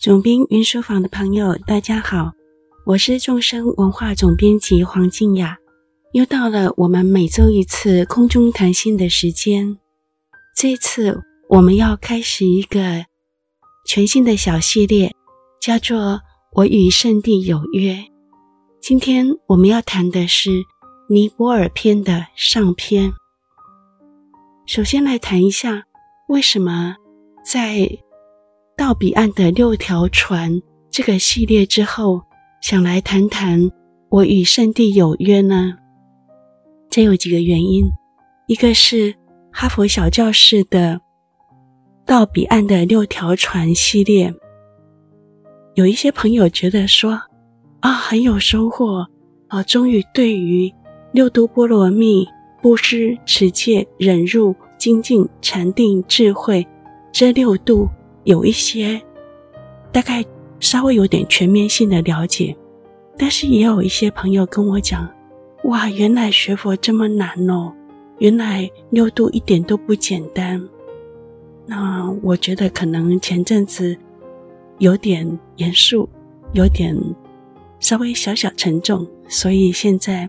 总编云书房的朋友，大家好，我是众生文化总编辑黄静雅，又到了我们每周一次空中谈心的时间。这次我们要开始一个全新的小系列，叫做《我与圣地有约》。今天我们要谈的是尼泊尔篇的上篇。首先来谈一下，为什么在到彼岸的六条船这个系列之后，想来谈谈我与圣地有约呢？这有几个原因，一个是哈佛小教室的到彼岸的六条船系列，有一些朋友觉得说啊很有收获啊，终于对于六度波罗蜜。布施、持戒、忍辱、精进、禅定、智慧，这六度有一些大概稍微有点全面性的了解，但是也有一些朋友跟我讲：“哇，原来学佛这么难哦！原来六度一点都不简单。”那我觉得可能前阵子有点严肃，有点稍微小小沉重，所以现在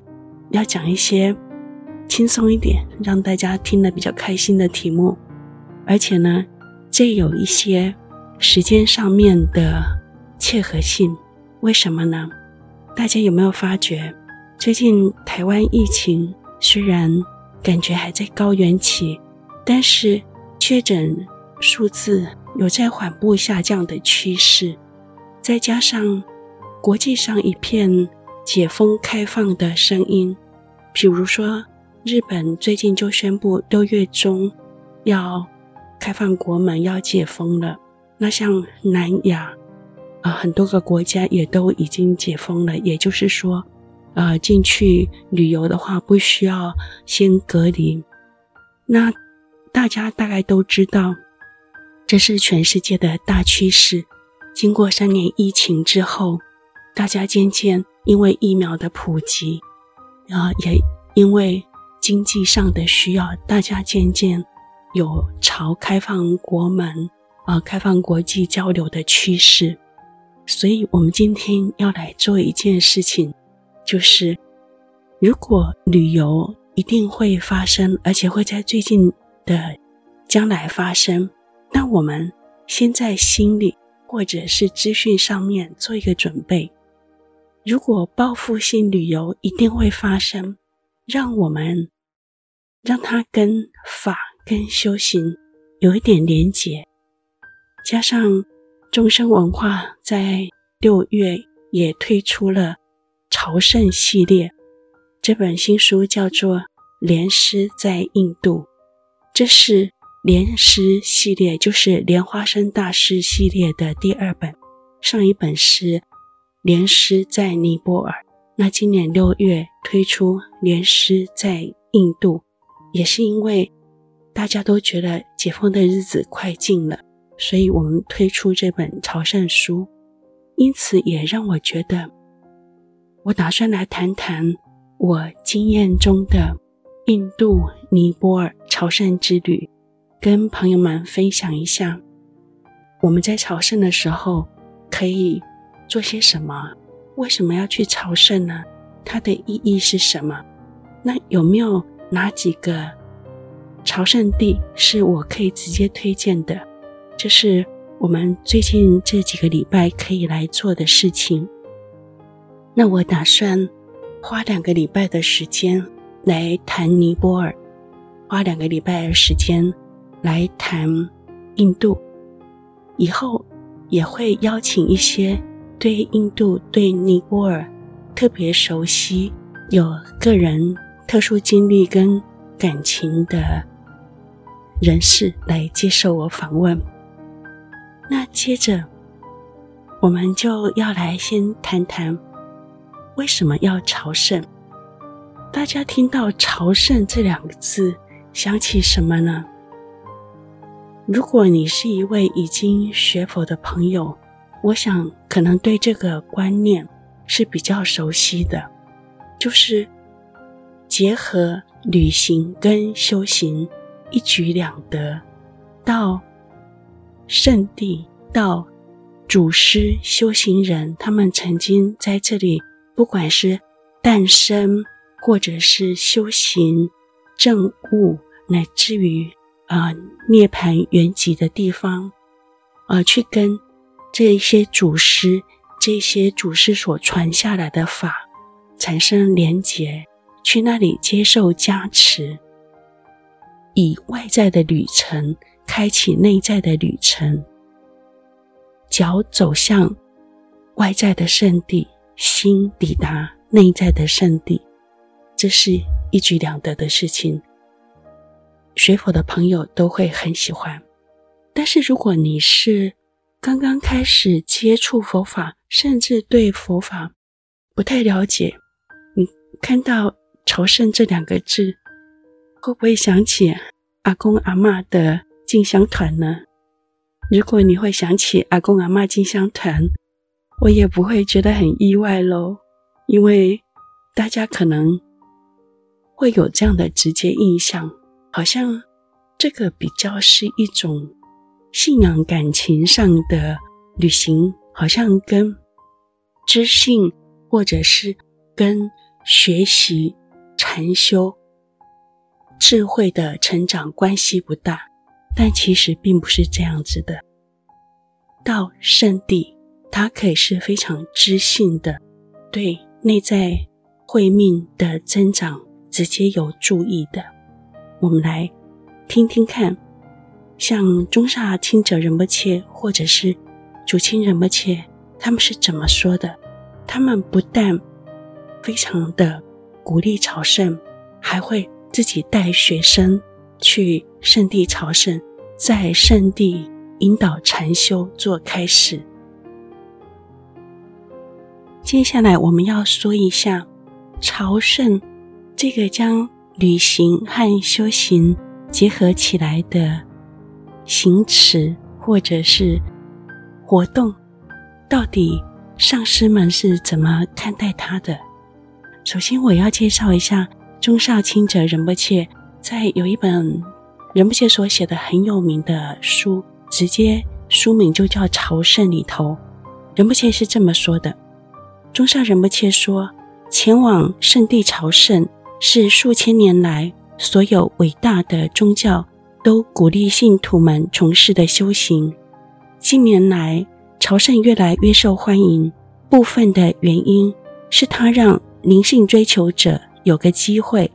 要讲一些。轻松一点，让大家听得比较开心的题目，而且呢，这有一些时间上面的切合性。为什么呢？大家有没有发觉，最近台湾疫情虽然感觉还在高原期，但是确诊数字有在缓步下降的趋势，再加上国际上一片解封开放的声音，比如说。日本最近就宣布六月中要开放国门，要解封了。那像南亚啊，很多个国家也都已经解封了。也就是说，呃，进去旅游的话不需要先隔离。那大家大概都知道，这是全世界的大趋势。经过三年疫情之后，大家渐渐因为疫苗的普及，啊，也因为经济上的需要，大家渐渐有朝开放国门啊、呃，开放国际交流的趋势。所以，我们今天要来做一件事情，就是如果旅游一定会发生，而且会在最近的将来发生，那我们先在心里或者是资讯上面做一个准备。如果报复性旅游一定会发生。让我们让它跟法跟修行有一点连结，加上众生文化在六月也推出了朝圣系列，这本新书叫做《莲师在印度》，这是莲师系列，就是莲花生大师系列的第二本，上一本是《莲师在尼泊尔》。那今年六月推出《莲师在印度》，也是因为大家都觉得解封的日子快近了，所以我们推出这本朝圣书。因此，也让我觉得，我打算来谈谈我经验中的印度、尼泊尔朝圣之旅，跟朋友们分享一下，我们在朝圣的时候可以做些什么。为什么要去朝圣呢？它的意义是什么？那有没有哪几个朝圣地是我可以直接推荐的？这是我们最近这几个礼拜可以来做的事情。那我打算花两个礼拜的时间来谈尼泊尔，花两个礼拜的时间来谈印度，以后也会邀请一些。对印度、对尼泊尔特别熟悉、有个人特殊经历跟感情的人士来接受我访问。那接着，我们就要来先谈谈为什么要朝圣。大家听到“朝圣”这两个字，想起什么呢？如果你是一位已经学佛的朋友，我想，可能对这个观念是比较熟悉的，就是结合旅行跟修行一举两得，到圣地，到祖师修行人，他们曾经在这里，不管是诞生，或者是修行证悟，乃至于、呃、涅槃圆寂的地方，呃，去跟这一些祖师、这些祖师所传下来的法产生连结，去那里接受加持，以外在的旅程开启内在的旅程。脚走向外在的圣地，心抵达内在的圣地，这是一举两得的事情。学佛的朋友都会很喜欢。但是如果你是刚刚开始接触佛法，甚至对佛法不太了解，你看到“朝圣”这两个字，会不会想起阿公阿嬷的进香团呢？如果你会想起阿公阿嬷进香团，我也不会觉得很意外喽，因为大家可能会有这样的直接印象，好像这个比较是一种信仰感情上的旅行，好像跟知性或者是跟学习禅修智慧的成长关系不大。但其实并不是这样子的。到圣地，它可以是非常知性的，对内在慧命的增长直接有助益的。我们来听听看，像中萨钦者仁波切或者是主清仁波切，他们是怎么说的？他们不但非常的鼓励朝圣，还会自己带学生。去圣地朝圣，在圣地引导禅修做开始。接下来我们要说一下朝圣这个将旅行和修行结合起来的行持或者是活动，到底上师们是怎么看待它的？首先，我要介绍一下宗萨钦哲仁波切。在有一本仁波切所写的很有名的书，直接书名就叫《朝圣》里头，仁波切是这么说的：中上仁波切说，前往圣地朝圣是数千年来所有伟大的宗教都鼓励信徒们从事的修行。近年来，朝圣越来越受欢迎，部分的原因是它让灵性追求者有个机会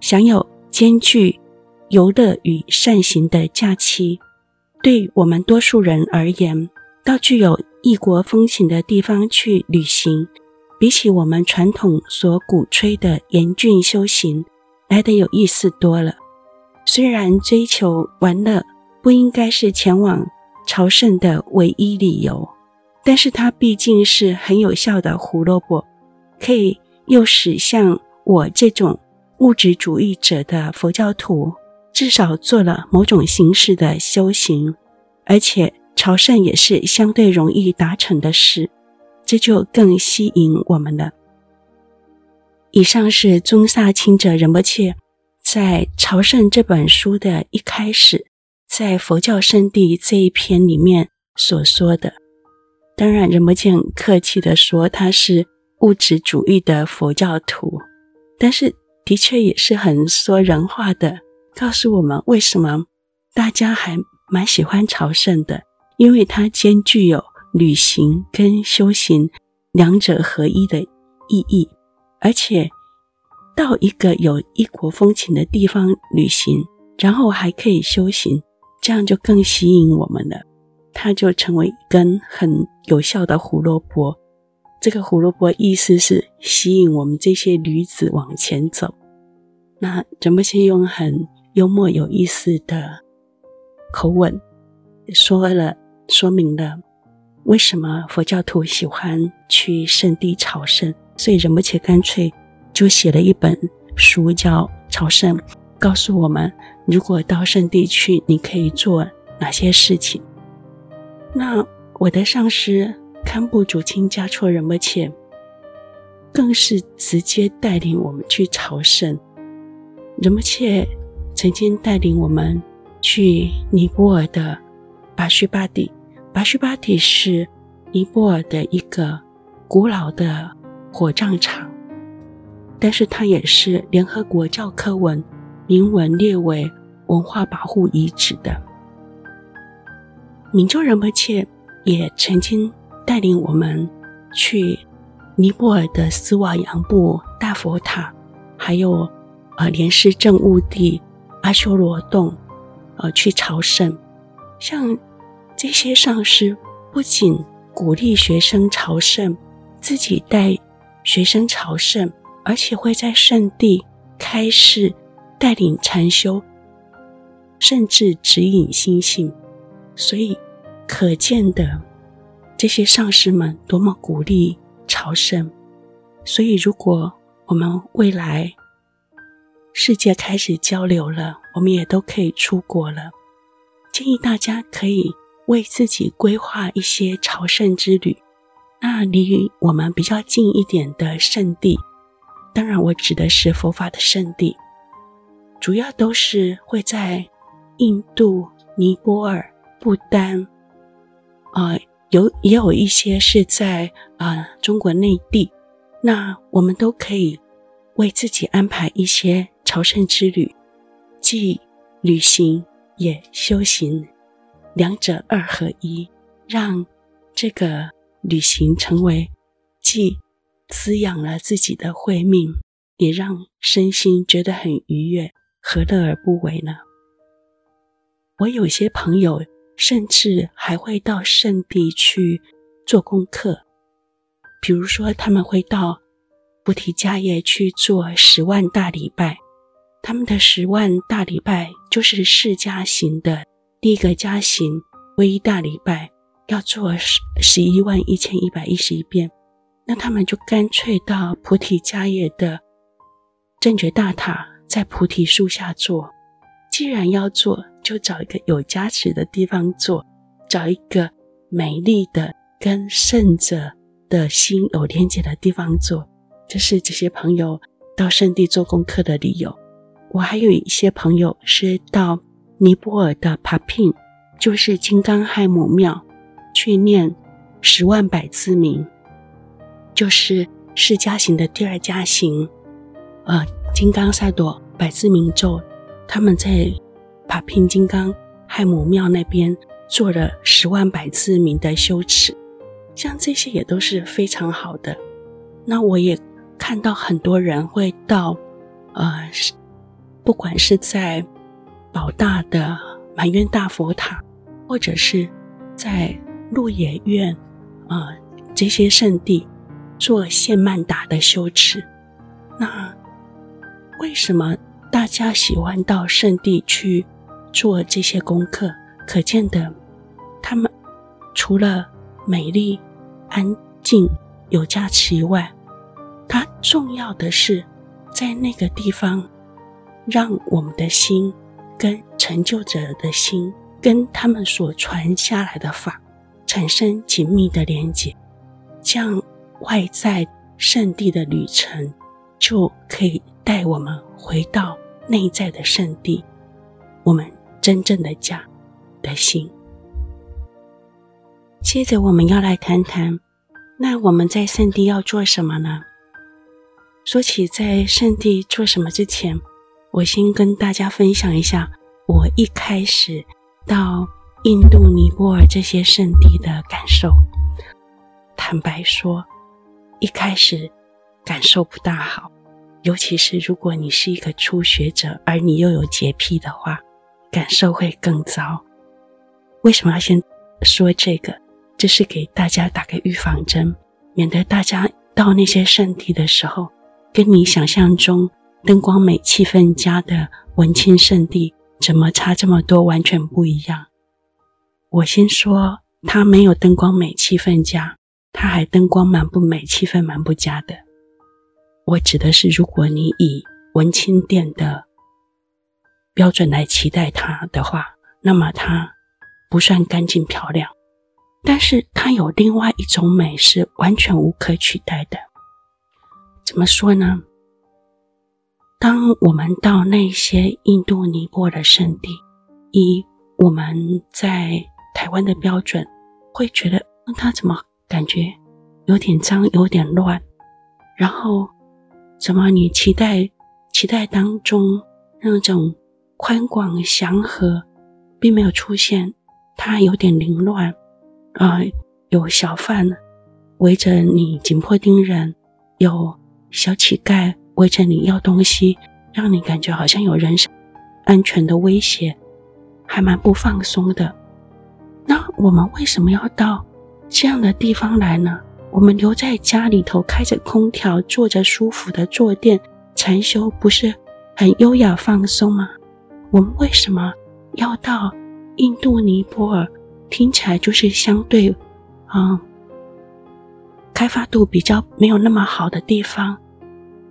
享有。兼具游乐与善行的假期，对我们多数人而言，到具有异国风情的地方去旅行，比起我们传统所鼓吹的严峻修行来得有意思多了。虽然追求玩乐不应该是前往朝圣的唯一理由，但是它毕竟是很有效的胡萝卜，可以诱使像我这种。物质主义者的佛教徒至少做了某种形式的修行，而且朝圣也是相对容易达成的事，这就更吸引我们了。以上是宗萨钦哲仁波切在《朝圣》这本书的一开始，在佛教圣地这一篇里面所说的。当然，仁波切很客气地说他是物质主义的佛教徒，但是。的确也是很说人话的，告诉我们为什么大家还蛮喜欢朝圣的，因为它兼具有旅行跟修行两者合一的意义，而且到一个有异国风情的地方旅行，然后还可以修行，这样就更吸引我们了。它就成为一根很有效的胡萝卜。这个胡萝卜意思是吸引我们这些驴子往前走。那仁波切用很幽默有意思的口吻说了，说明了为什么佛教徒喜欢去圣地朝圣。所以仁波切干脆就写了一本书叫《朝圣》，告诉我们如果到圣地去，你可以做哪些事情。那我的上师堪布竹清嘉措仁波切更是直接带领我们去朝圣。仁波切曾经带领我们去尼泊尔的巴须巴底，巴须巴底是尼泊尔的一个古老的火葬场，但是它也是联合国教科文明文列为文化保护遗址的。明就仁波切也曾经带领我们去尼泊尔的斯瓦扬布大佛塔，还有呃莲师证悟地阿修罗洞，呃去朝圣。像这些上师不仅鼓励学生朝圣，自己带学生朝圣，而且会在圣地开示、带领禅修，甚至指引心性。所以可见的这些上师们多么鼓励朝圣。所以，如果我们未来世界开始交流了，我们也都可以出国了。建议大家可以为自己规划一些朝圣之旅，那离我们比较近一点的圣地，当然我指的是佛法的圣地，主要都是会在印度、尼泊尔、不丹，呃，有也有一些是在啊、中国内地，那我们都可以为自己安排一些朝圣之旅，既旅行。也修行，两者二合一，让这个旅行成为既滋养了自己的慧命，也让身心觉得很愉悦，何乐而不为呢？我有些朋友甚至还会到圣地去做功课，比如说他们会到菩提迦叶去做十万大礼拜。他们的十万大礼拜就是释迦行的第一个加行，唯一大礼拜要做十十一万一千一百一十一遍。那他们就干脆到菩提迦叶的正觉大塔，在菩提树下做。既然要做，就找一个有加持的地方做，找一个美丽的跟圣者的心有连接的地方做。这是这些朋友到圣地做功课的理由。我还有一些朋友是到尼泊尔的帕聘，就是金刚亥母庙去念十万百字明，就是释迦行的第二加行，呃，金刚萨埵百字明咒，他们在帕拼金刚亥姆庙那边做了十万百字明的修持，像这些也都是非常好的。那我也看到很多人会到，呃。不管是在宝大的满愿大佛塔，或者是在鹿野苑啊、呃、这些圣地做献曼达的修持，那为什么大家喜欢到圣地去做这些功课？可见的，他们除了美丽、安静、有加持以外，它重要的是在那个地方。让我们的心跟成就者的心，跟他们所传下来的法产生紧密的连结，这样外在圣地的旅程就可以带我们回到内在的圣地，我们真正的家的心。接着，我们要来谈谈，那我们在圣地要做什么呢？说起在圣地做什么之前，我先跟大家分享一下我一开始到印度、尼泊尔这些圣地的感受。坦白说，一开始感受不大好，尤其是如果你是一个初学者，而你又有洁癖的话，感受会更糟。为什么要先说这个？这是给大家打个预防针，免得大家到那些圣地的时候，跟你想象中。灯光美、气氛佳的文青圣地，怎么差这么多？完全不一样。我先说，它没有灯光美、气氛佳，它还灯光蛮不美、气氛蛮不佳的。我指的是，如果你以文青店的标准来期待它的话，那么它不算干净漂亮。但是它有另外一种美，是完全无可取代的。怎么说呢？当我们到那些印度、尼泊尔的圣地，以我们在台湾的标准，会觉得，它怎么感觉有点脏，有点乱。然后，怎么你期待期待当中那种宽广祥和，并没有出现，它有点凌乱啊、有小贩围着你紧迫盯人，有小乞丐围着你要东西，让你感觉好像有人身安全的威胁，还蛮不放松的。那我们为什么要到这样的地方来呢？我们留在家里头，开着空调，坐着舒服的坐垫禅修，不是很优雅放松吗？我们为什么要到印度尼泊尔？听起来就是相对，嗯，开发度比较没有那么好的地方，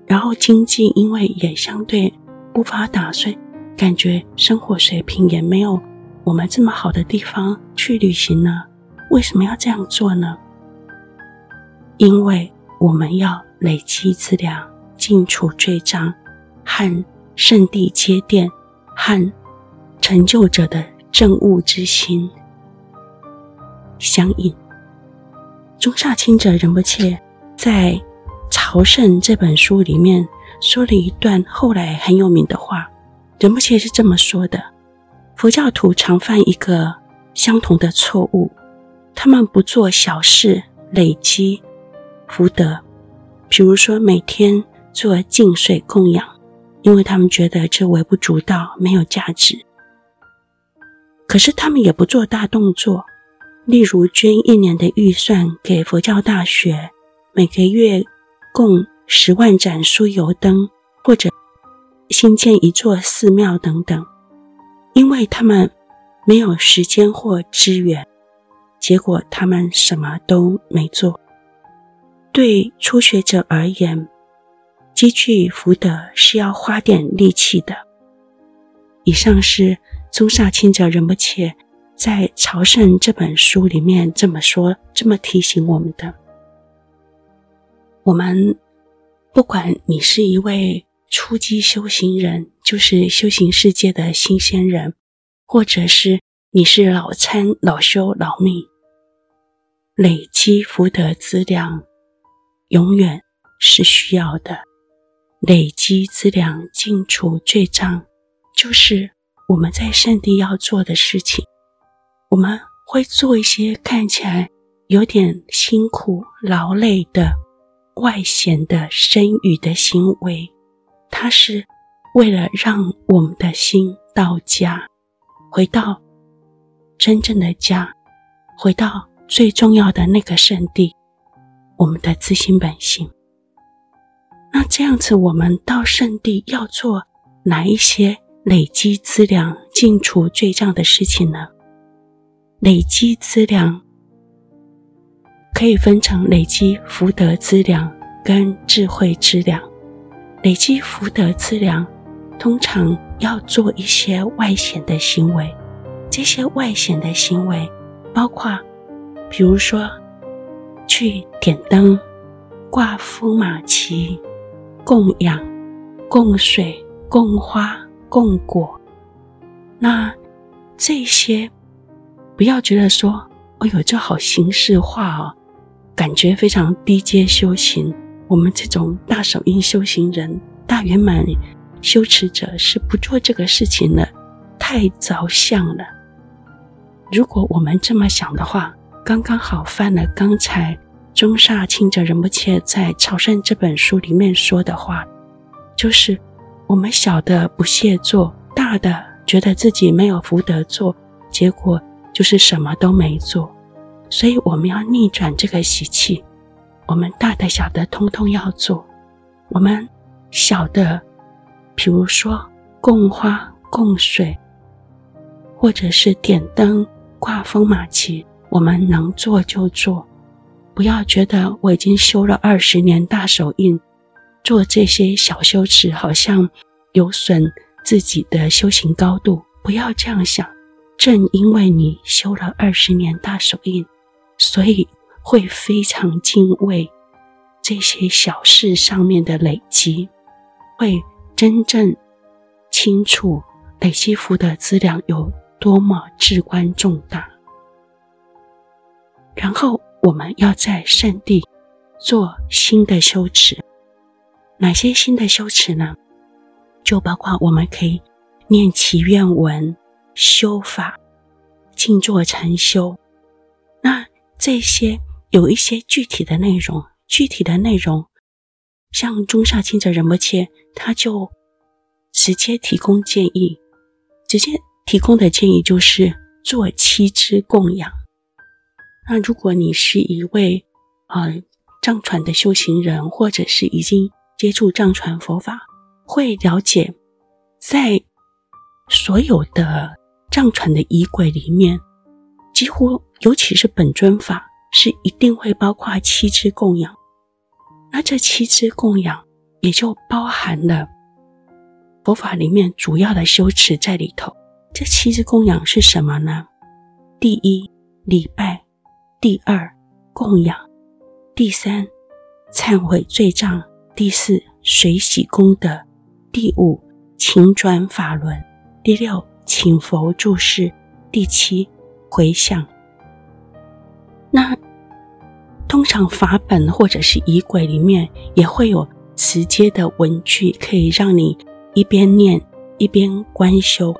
然后经济因为也相对不发达，所以感觉生活水平也没有我们这么好的地方去旅行呢？为什么要这样做呢？因为我们要累积资粮，净除罪障，和圣地接奠，和成就者的证悟之心相应。宗喀钦哲仁波切在《朝圣》这本书里面说了一段后来很有名的话，仁波切是这么说的：佛教徒常犯一个相同的错误，他们不做小事累积。福德，比如说每天做净水供养，因为他们觉得这微不足道，没有价值。可是他们也不做大动作，例如捐一年的预算给佛教大学，每个月供十万盏酥油灯，或者新建一座寺庙等等，因为他们没有时间或资源，结果他们什么都没做。对初学者而言，积聚福德是要花点力气的。以上是宗萨钦哲仁波切在《朝圣》这本书里面这么说，这么提醒我们的。我们不管你是一位初机修行人，就是修行世界的新鲜人，或者是你是老参、老修、老命，累积福德资粮。永远是需要的，累积资粮，净除罪障，就是我们在圣地要做的事情。我们会做一些看起来有点辛苦、劳累的外显的身语的行为，它是为了让我们的心到家，回到真正的家，回到最重要的那个圣地。我们的自心本性。那这样子，我们到圣地要做哪一些累积资粮、净除罪障的事情呢？累积资粮可以分成累积福德资粮跟智慧资粮。累积福德资粮，通常要做一些外显的行为。这些外显的行为包括，比如说。去点灯、挂风马旗、供养、供水、供花、供果。那这些不要觉得说，哎呦，这好形式化哦，感觉非常低阶修行。我们这种大手印修行人、大圆满修持者是不做这个事情的，太着相了。如果我们这么想的话，刚刚好犯了刚才宗喀钦哲仁波切在《朝圣》这本书里面说的话，就是我们小的不屑做，大的觉得自己没有福德做，结果就是什么都没做。所以我们要逆转这个习气，我们大的小的通通要做。我们小的，比如说供花、供水，或者是点灯、挂风马旗。我们能做就做，不要觉得我已经修了二十年大手印，做这些小修持好像有损自己的修行高度。不要这样想，正因为你修了二十年大手印，所以会非常敬畏这些小事上面的累积，会真正清楚累积福德资粮有多么至关重大。然后我们要在圣地做新的修持。哪些新的修持呢？就包括我们可以念祈愿文、修法、静坐禅修。那这些有一些具体的内容，具体的内容，像宗喀钦哲仁波切，他就直接提供建议，直接提供的建议就是做七支供养。那如果你是一位呃藏传的修行人，或者是已经接触藏传佛法，会了解，在所有的藏传的仪轨里面，几乎尤其是本尊法，是一定会包括七支供养。那这七支供养也就包含了佛法里面主要的修持在里头。这七支供养是什么呢？第一，礼拜。第二，供养；第三，忏悔罪障；第四，随喜功德；第五，请转法轮；第六，请佛住世；第七，回向。那通常法本或者是仪轨里面也会有直接的文句，可以让你一边念一边观修。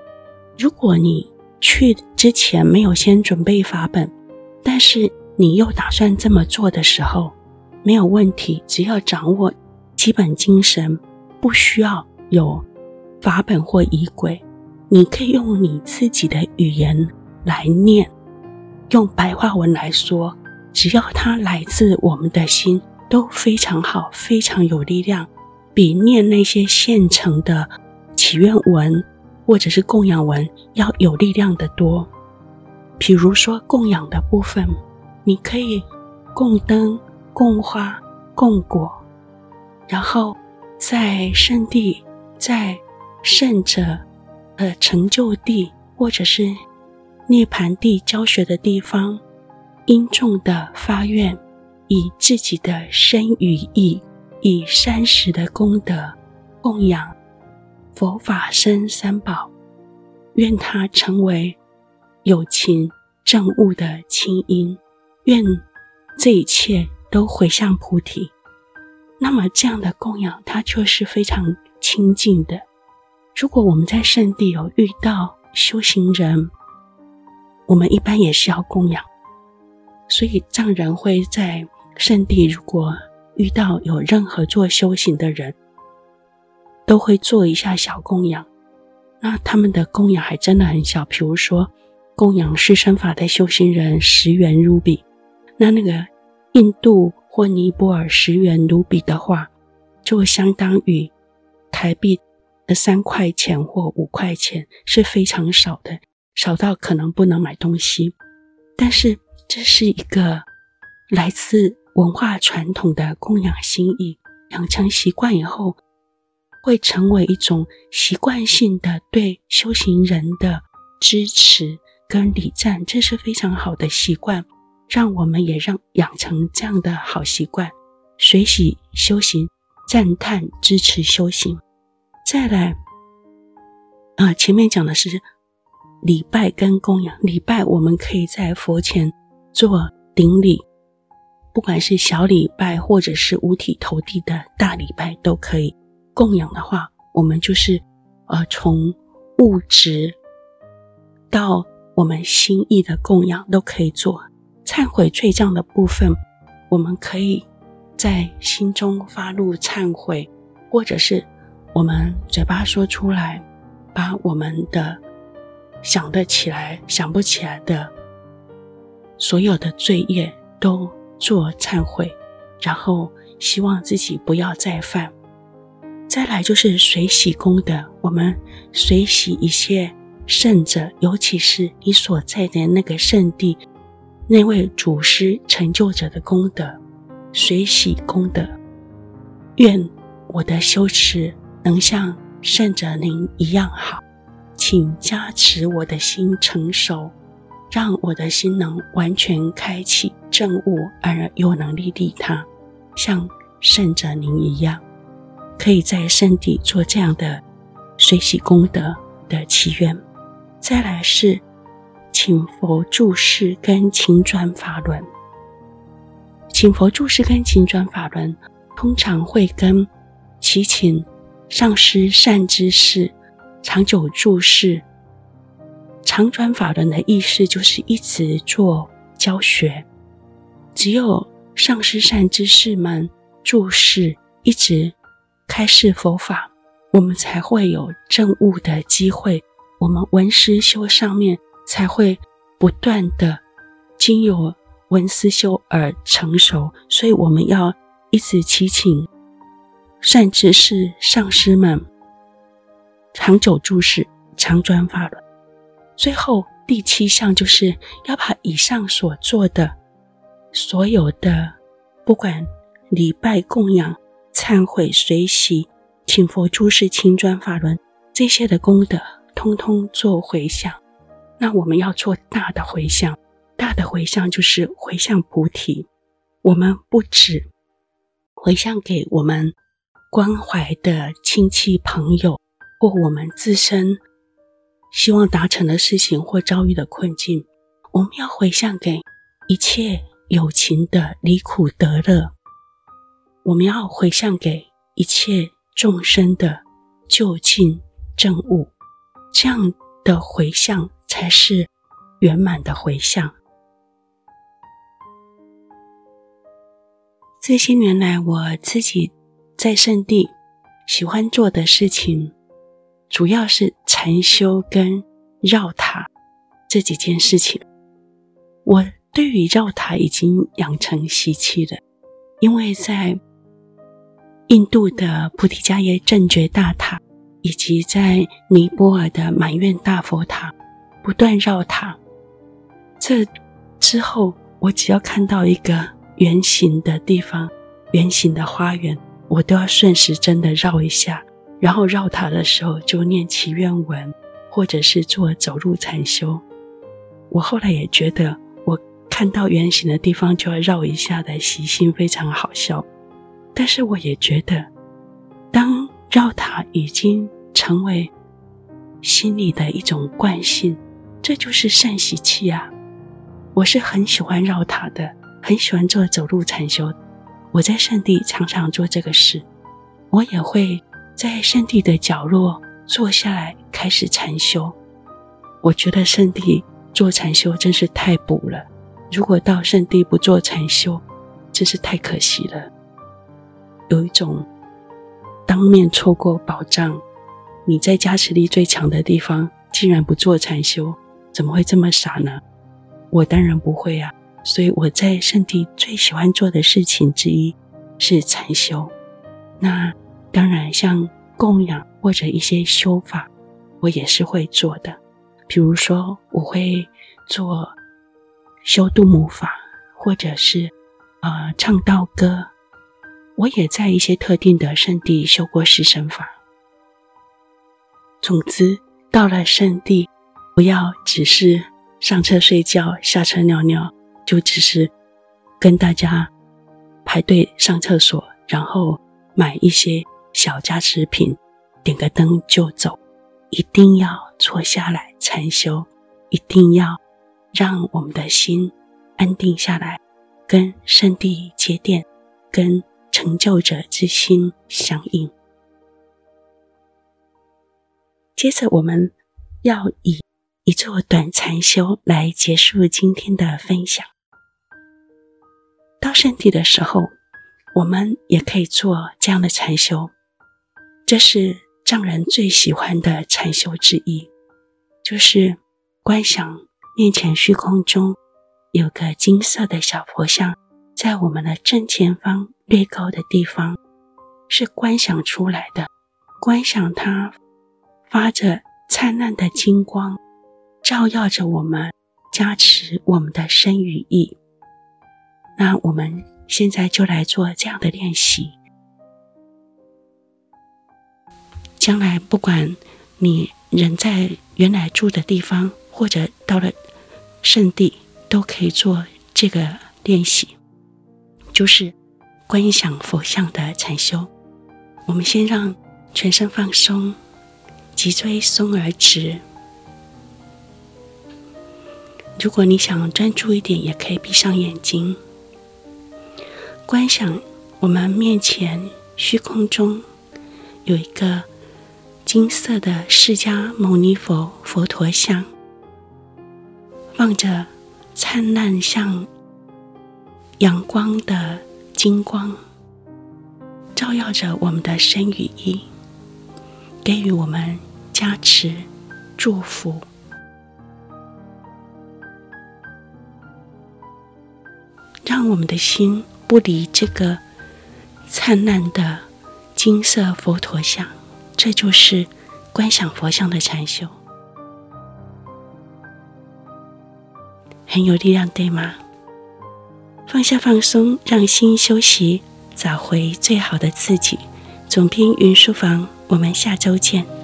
如果你去之前没有先准备法本，但是你又打算这么做的时候，没有问题，只要掌握基本精神，不需要有法本或仪轨，你可以用你自己的语言来念，用白话文来说，只要它来自我们的心，都非常好，非常有力量，比念那些现成的祈愿文或者是供养文要有力量得多。比如说供养的部分，你可以供灯、供花、供果，然后在圣地、在圣者呃成就地或者是涅槃地教学的地方，殷重的发愿，以自己的身与意，以三时的功德供养佛法僧三宝，愿他成为。有情正悟的清音，愿这一切都回向菩提。那么这样的供养，它就是非常清净的。如果我们在圣地有遇到修行人，我们一般也是要供养。所以藏人会在圣地，如果遇到有任何做修行的人，都会做一下小供养。那他们的供养还真的很小，比如说。供养四圣法的修行人十元卢比，那那个印度或尼泊尔十元卢比的话，就相当于台币的三块钱或五块钱，是非常少的，少到可能不能买东西。但是这是一个来自文化传统的供养心意，养成习惯以后，会成为一种习惯性的对修行人的支持。跟礼赞，这是非常好的习惯，让我们也让养成这样的好习惯，随喜修行，赞叹支持修行。再来，啊、前面讲的是礼拜跟供养。礼拜我们可以在佛前做顶礼，不管是小礼拜或者是五体投地的大礼拜都可以。供养的话，我们就是呃从物质到我们心意的供养都可以做，忏悔罪障的部分，我们可以在心中发露忏悔，或者是我们嘴巴说出来，把我们的想得起来、想不起来的所有的罪业都做忏悔，然后希望自己不要再犯。再来就是随喜功德，我们随喜一切。圣者，尤其是你所在的那个圣地，那位祖师成就者的功德，随喜功德。愿我的修持能像圣者您一样好，请加持我的心成熟，让我的心能完全开启正悟，而有能力利他，像圣者您一样，可以在圣地做这样的随喜功德的祈愿。再来是请佛注释跟请转法轮。请佛注释跟请转法轮，通常会跟祈请上师善知识长久注释。常转法轮的意思就是一直做教学，只有上师善知识们注释，一直开示佛法，我们才会有证悟的机会，我们闻思修上面才会不断的经由闻思修而成熟，所以我们要一直祈请善知识上师们长久注视、长转法轮。最后第七项就是要把以上所做的所有的，不管礼拜、供养、忏悔、随喜、请佛注释、请转法轮这些的功德，通通做回向。那我们要做大的回向，大的回向就是回向菩提。我们不止回向给我们关怀的亲戚朋友，或我们自身。希望达成的事情或遭遇的困境，我们要回向给一切有情的离苦得乐；我们要回向给一切众生的究竟证悟。这样的回向才是圆满的回向。这些年来，我自己在圣地喜欢做的事情。主要是禅修跟绕塔这几件事情，我对于绕塔已经养成习气了，因为在印度的菩提迦耶正觉大塔，以及在尼泊尔的满愿大佛塔，不断绕塔。这之后，我只要看到一个圆形的地方、圆形的花园，我都要顺时针的绕一下。然后绕塔的时候就念祈愿文，或者是做走路禅修。我后来也觉得，我看到圆形的地方就要绕一下的习性非常好笑。但是我也觉得，当绕塔已经成为心里的一种惯性，这就是善习气啊！我是很喜欢绕塔的，很喜欢做走路禅修。我在圣地常常做这个事，我也会。在圣地的角落坐下来开始禅修，我觉得圣地做禅修真是太补了。如果到圣地不做禅修，真是太可惜了。有一种当面错过宝藏，你在加持力最强的地方竟然不做禅修，怎么会这么傻呢？我当然不会啊。所以我在圣地最喜欢做的事情之一是禅修。那。当然，像供养或者一些修法，我也是会做的。比如说，我会做修度母法，或者是呃唱道歌。我也在一些特定的圣地修过施身法。总之，到了圣地，不要只是上车睡觉、下车尿尿，就只是跟大家排队上厕所，然后买一些。小加持品，点个灯就走，一定要坐下来禅修，一定要让我们的心安定下来，跟圣地接电，跟成就者之心相应。接着，我们要以一座短禅修来结束今天的分享。到圣地的时候，我们也可以做这样的禅修。这是藏人最喜欢的禅修之一，就是观想面前虚空中有个金色的小佛像，在我们的正前方略高的地方，是观想出来的。观想它发着灿烂的金光，照耀着我们，加持我们的身与意。那我们现在就来做这样的练习。将来不管你人在原来住的地方，或者到了圣地，都可以做这个练习，就是观想佛像的禅修。我们先让全身放松，脊椎松而直。如果你想专注一点，也可以闭上眼睛。观想我们面前虚空中有一个金色的释迦牟尼佛佛陀像，放着灿烂像阳光的金光，照耀着我们的身与意，给予我们加持祝福。让我们的心不离这个灿烂的金色佛陀像，这就是观想佛像的禅修，很有力量，对吗？放下放松，让心休息，找回最好的自己。总编云书房，我们下周见。